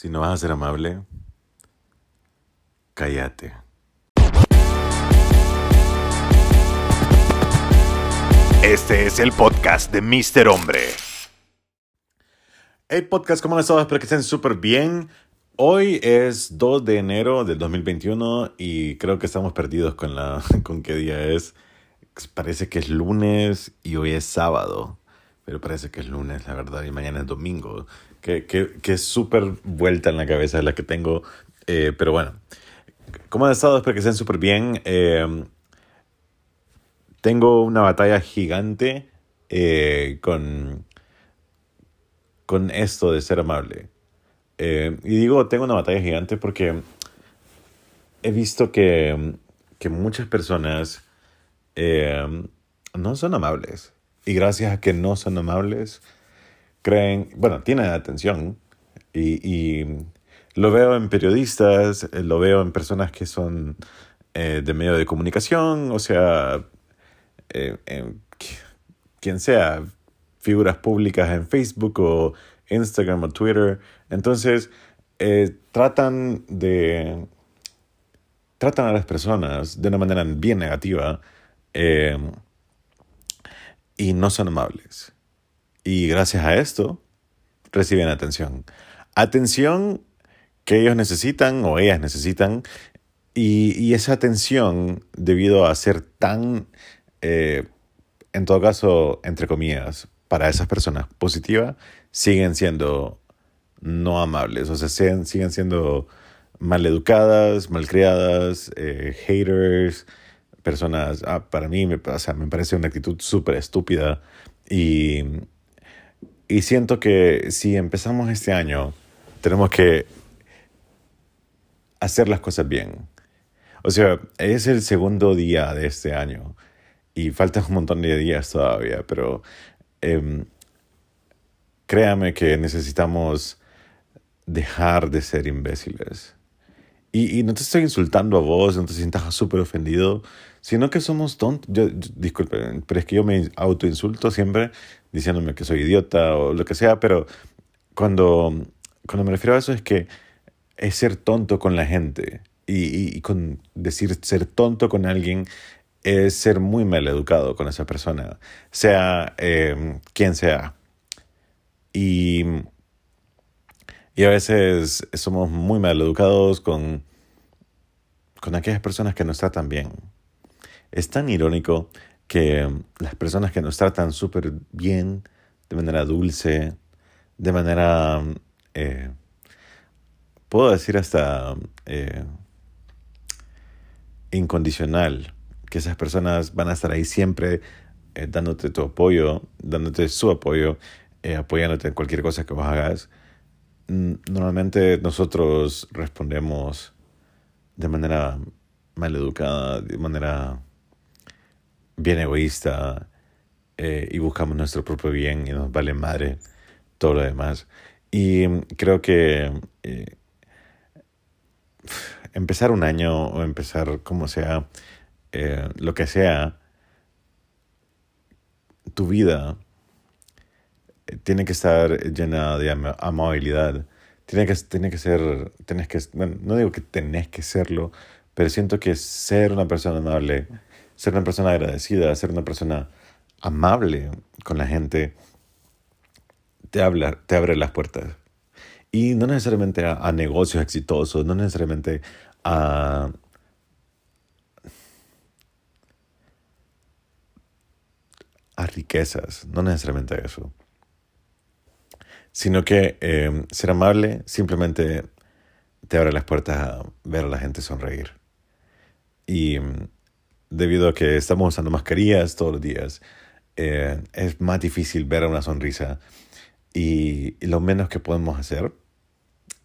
Si no vas a ser amable, cállate. Este es el podcast de Mr. Hombre. Hey podcast, ¿cómo han estado? Espero que estén súper bien. Hoy es 2 de enero del 2021 y creo que estamos perdidos con, la, con qué día es. Parece que es lunes y hoy es sábado, pero parece que es lunes, la verdad, y mañana es domingo. Que, que, que súper vuelta en la cabeza la que tengo. Eh, pero bueno, ¿cómo han estado? Espero que estén súper bien. Eh, tengo una batalla gigante eh, con, con esto de ser amable. Eh, y digo, tengo una batalla gigante porque he visto que, que muchas personas eh, no son amables. Y gracias a que no son amables, creen, bueno, tienen atención. Y, y lo veo en periodistas, lo veo en personas que son de medio de comunicación, o sea, eh, quien sea, figuras públicas en Facebook o Instagram o Twitter. Entonces, eh, tratan de... Tratan a las personas de una manera bien negativa eh, y no son amables. Y gracias a esto reciben atención. Atención que ellos necesitan o ellas necesitan y, y esa atención debido a ser tan eh, en todo caso, entre comillas, para esas personas positivas, siguen siendo no amables, o sea, siguen, siguen siendo maleducadas, malcriadas, eh, haters, personas, ah, para mí me, o me parece una actitud súper estúpida y, y siento que si empezamos este año, tenemos que hacer las cosas bien. O sea, es el segundo día de este año y faltan un montón de días todavía, pero eh, créame que necesitamos dejar de ser imbéciles. Y, y, no te estoy insultando a vos, no te sientas súper ofendido, sino que somos tontos. Yo, disculpe, pero es que yo me autoinsulto siempre diciéndome que soy idiota o lo que sea, pero cuando, cuando me refiero a eso es que es ser tonto con la gente. Y, y, con decir ser tonto con alguien es ser muy mal educado con esa persona, sea eh, quien sea. Y, y a veces somos muy mal educados con, con aquellas personas que nos tratan bien. Es tan irónico que las personas que nos tratan súper bien, de manera dulce, de manera, eh, puedo decir hasta eh, incondicional, que esas personas van a estar ahí siempre eh, dándote tu apoyo, dándote su apoyo, apoyándote en cualquier cosa que vos hagas. Normalmente nosotros respondemos de manera mal educada, de manera bien egoísta eh, y buscamos nuestro propio bien y nos vale madre todo lo demás. Y creo que eh, empezar un año o empezar como sea eh, lo que sea, tu vida tiene que estar llena de am amabilidad. Tiene que, tiene que ser, tienes que, bueno, no digo que tenés que serlo, pero siento que ser una persona amable, ser una persona agradecida, ser una persona amable con la gente, te, habla, te abre las puertas. Y no necesariamente a, a negocios exitosos, no necesariamente a a riquezas, no necesariamente eso. Sino que eh, ser amable simplemente te abre las puertas a ver a la gente sonreír. Y mm, debido a que estamos usando mascarillas todos los días, eh, es más difícil ver una sonrisa. Y, y lo menos que podemos hacer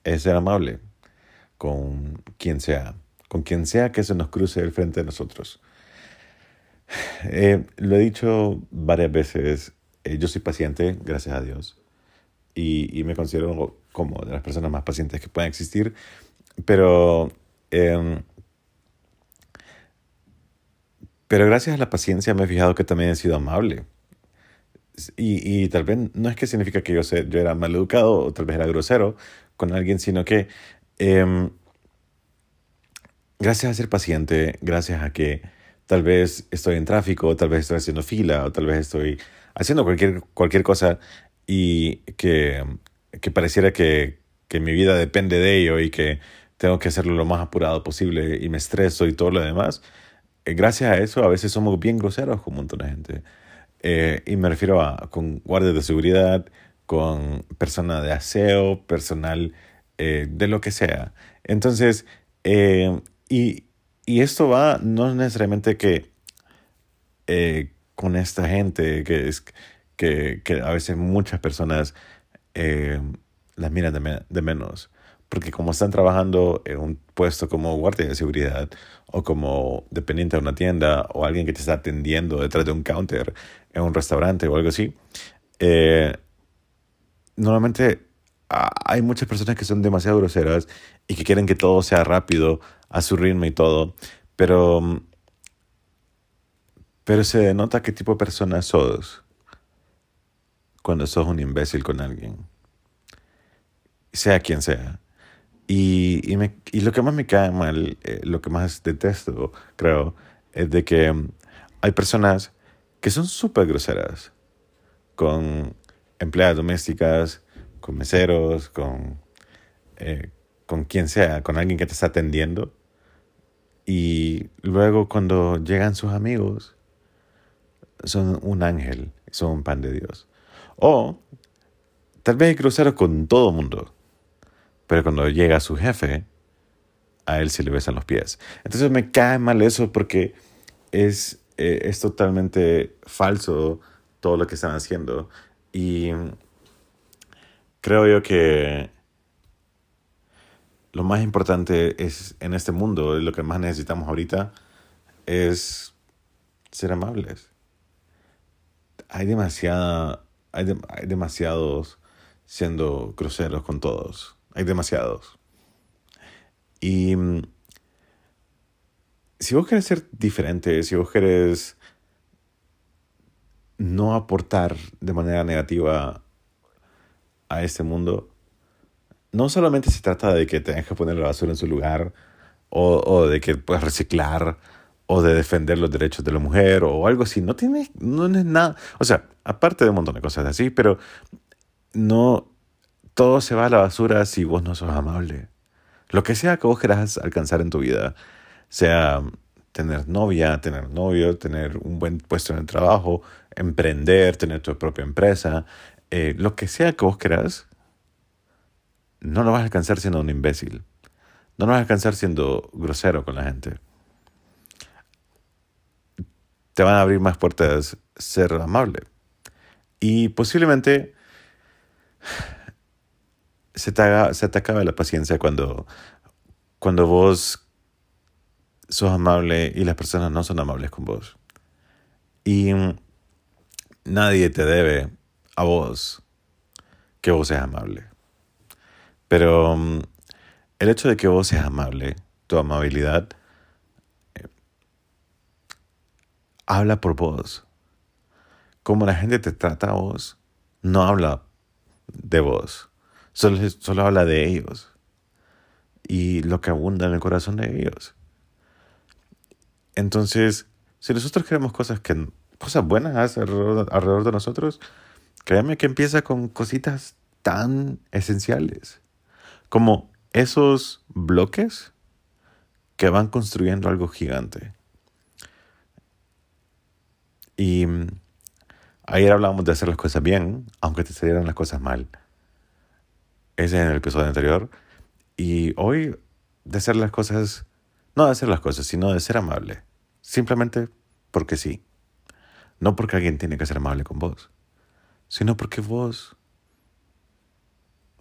es ser amable con quien sea, con quien sea que se nos cruce el frente de nosotros. Eh, lo he dicho varias veces, eh, yo soy paciente, gracias a Dios, y, y, me considero como de las personas más pacientes que pueden existir, pero, eh, pero gracias a la paciencia me he fijado que también he sido amable. Y, y tal vez no es que significa que yo, sé, yo era mal educado o tal vez era grosero con alguien, sino que em, gracias a ser paciente, gracias a que tal vez estoy en tráfico, tal vez estoy haciendo fila, o tal vez estoy haciendo cualquier, cualquier cosa y que, que pareciera que, que mi vida depende de ello y que tengo que hacerlo lo más apurado posible y me estreso y todo lo demás. Eh, gracias a eso a veces somos bien groseros con un montón de gente. Eh, y me refiero a con guardias de seguridad, con personas de aseo, personal eh, de lo que sea. Entonces, y, y, esto va no necesariamente que con esta gente, que, es, que, que a veces muchas personas las miran de, de menos porque como están trabajando en un puesto como guardia de seguridad o como dependiente de una tienda o alguien que te está atendiendo detrás de un counter en un restaurante o algo así, eh, normalmente hay muchas personas que son demasiado groseras y que quieren que todo sea rápido, a su ritmo y todo, pero, pero se denota qué tipo de persona sos cuando sos un imbécil con alguien, sea quien sea. Y, y, me, y lo que más me cae mal, eh, lo que más detesto, creo, es de que mm, hay personas que son súper groseras con empleadas domésticas, con meseros, con, eh, con quien sea, con alguien que te está atendiendo. Y luego cuando llegan sus amigos, son un ángel, son un pan de Dios. O tal vez grosero con todo el mundo pero cuando llega su jefe, a él se le besan los pies. Entonces me cae mal eso porque es, eh, es totalmente falso todo lo que están haciendo. Y creo yo que lo más importante es en este mundo, lo que más necesitamos ahorita, es ser amables. Hay demasiada, hay, hay demasiados siendo groseros con todos. Hay demasiados. Y mm, si vos querés ser diferente, si vos querés no aportar de manera negativa a este mundo, no solamente se trata de que tengas que poner la basura en su lugar, o, o de que puedas reciclar, o de defender los derechos de la mujer, o algo así. No tiene, no es nada. O sea, aparte de un montón de cosas así, pero no, todo se va a la basura si vos no sos amable. Lo que sea que vos querás alcanzar en tu vida, sea tener novia, tener novio, tener un buen puesto en el trabajo, emprender, tener tu propia empresa, eh, lo que sea que vos querás, no lo vas a alcanzar siendo un imbécil. No lo vas a alcanzar siendo grosero con la gente. Te van a abrir más puertas ser amable. Y posiblemente se te, se te acaba la paciencia cuando, cuando vos sos amable y las personas no son amables con vos. Y nadie te debe a vos que vos seas amable. Pero el hecho de que vos seas amable, tu amabilidad, eh, habla por vos. Como la gente te trata a vos, no habla de vos. Solo, habla de ellos y lo que abunda en el corazón de ellos. Entonces, si nosotros queremos cosas que cosas buenas alrededor, alrededor de nosotros, créanme que empieza con cositas tan esenciales como esos bloques que van construyendo algo gigante. Y mm, ayer hablábamos de hacer las cosas bien, aunque te salieran las cosas mal. Ese en el episodio anterior. Y hoy de hacer las cosas, no de hacer las cosas, sino de ser amable. Simplemente porque sí. No porque alguien tiene que ser amable con vos, sino porque vos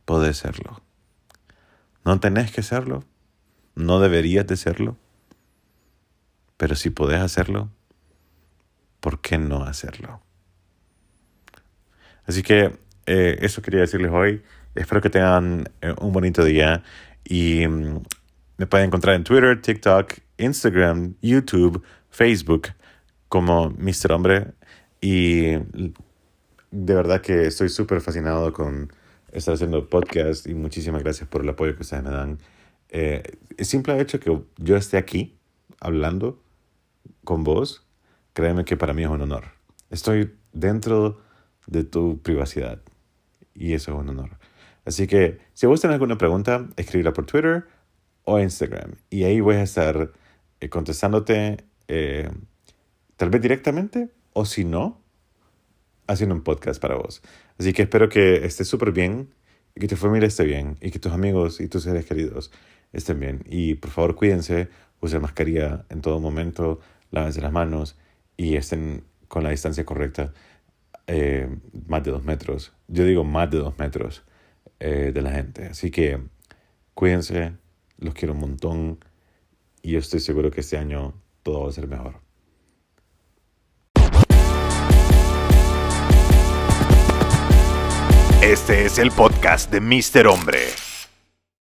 podés serlo. No tenés que serlo, no deberías de serlo, pero si podés hacerlo, ¿por qué no hacerlo? Así que eh, eso quería decirles hoy. Espero que tengan eh, un bonito día y mm, me pueden encontrar en Twitter, TikTok, Instagram, YouTube, Facebook como Mr. Hombre y de verdad que estoy súper fascinado con estar haciendo podcast y muchísimas gracias por el apoyo que ustedes me dan. Eh, el simple hecho que yo esté aquí hablando con vos, créeme que para mí es un honor. Estoy dentro de tu privacidad y eso es un honor. Así que si tenés alguna pregunta, escríbela por Twitter o Instagram y ahí voy a estar eh, contestándote eh, tal vez directamente o si no, haciendo un podcast para vos. Así que espero que estés súper bien y que tu familia esté bien y que tus amigos y tus seres queridos estén bien. Y por favor cuídense, usen mascarilla en todo momento, lávense las manos y estén con la distancia correcta, eh, más de dos metros. Yo digo más de dos metros eh, de la gente. Así que cuídense, los quiero un montón y yo estoy seguro que este año todo va a ser mejor. Este es el podcast de Mr. Hombre.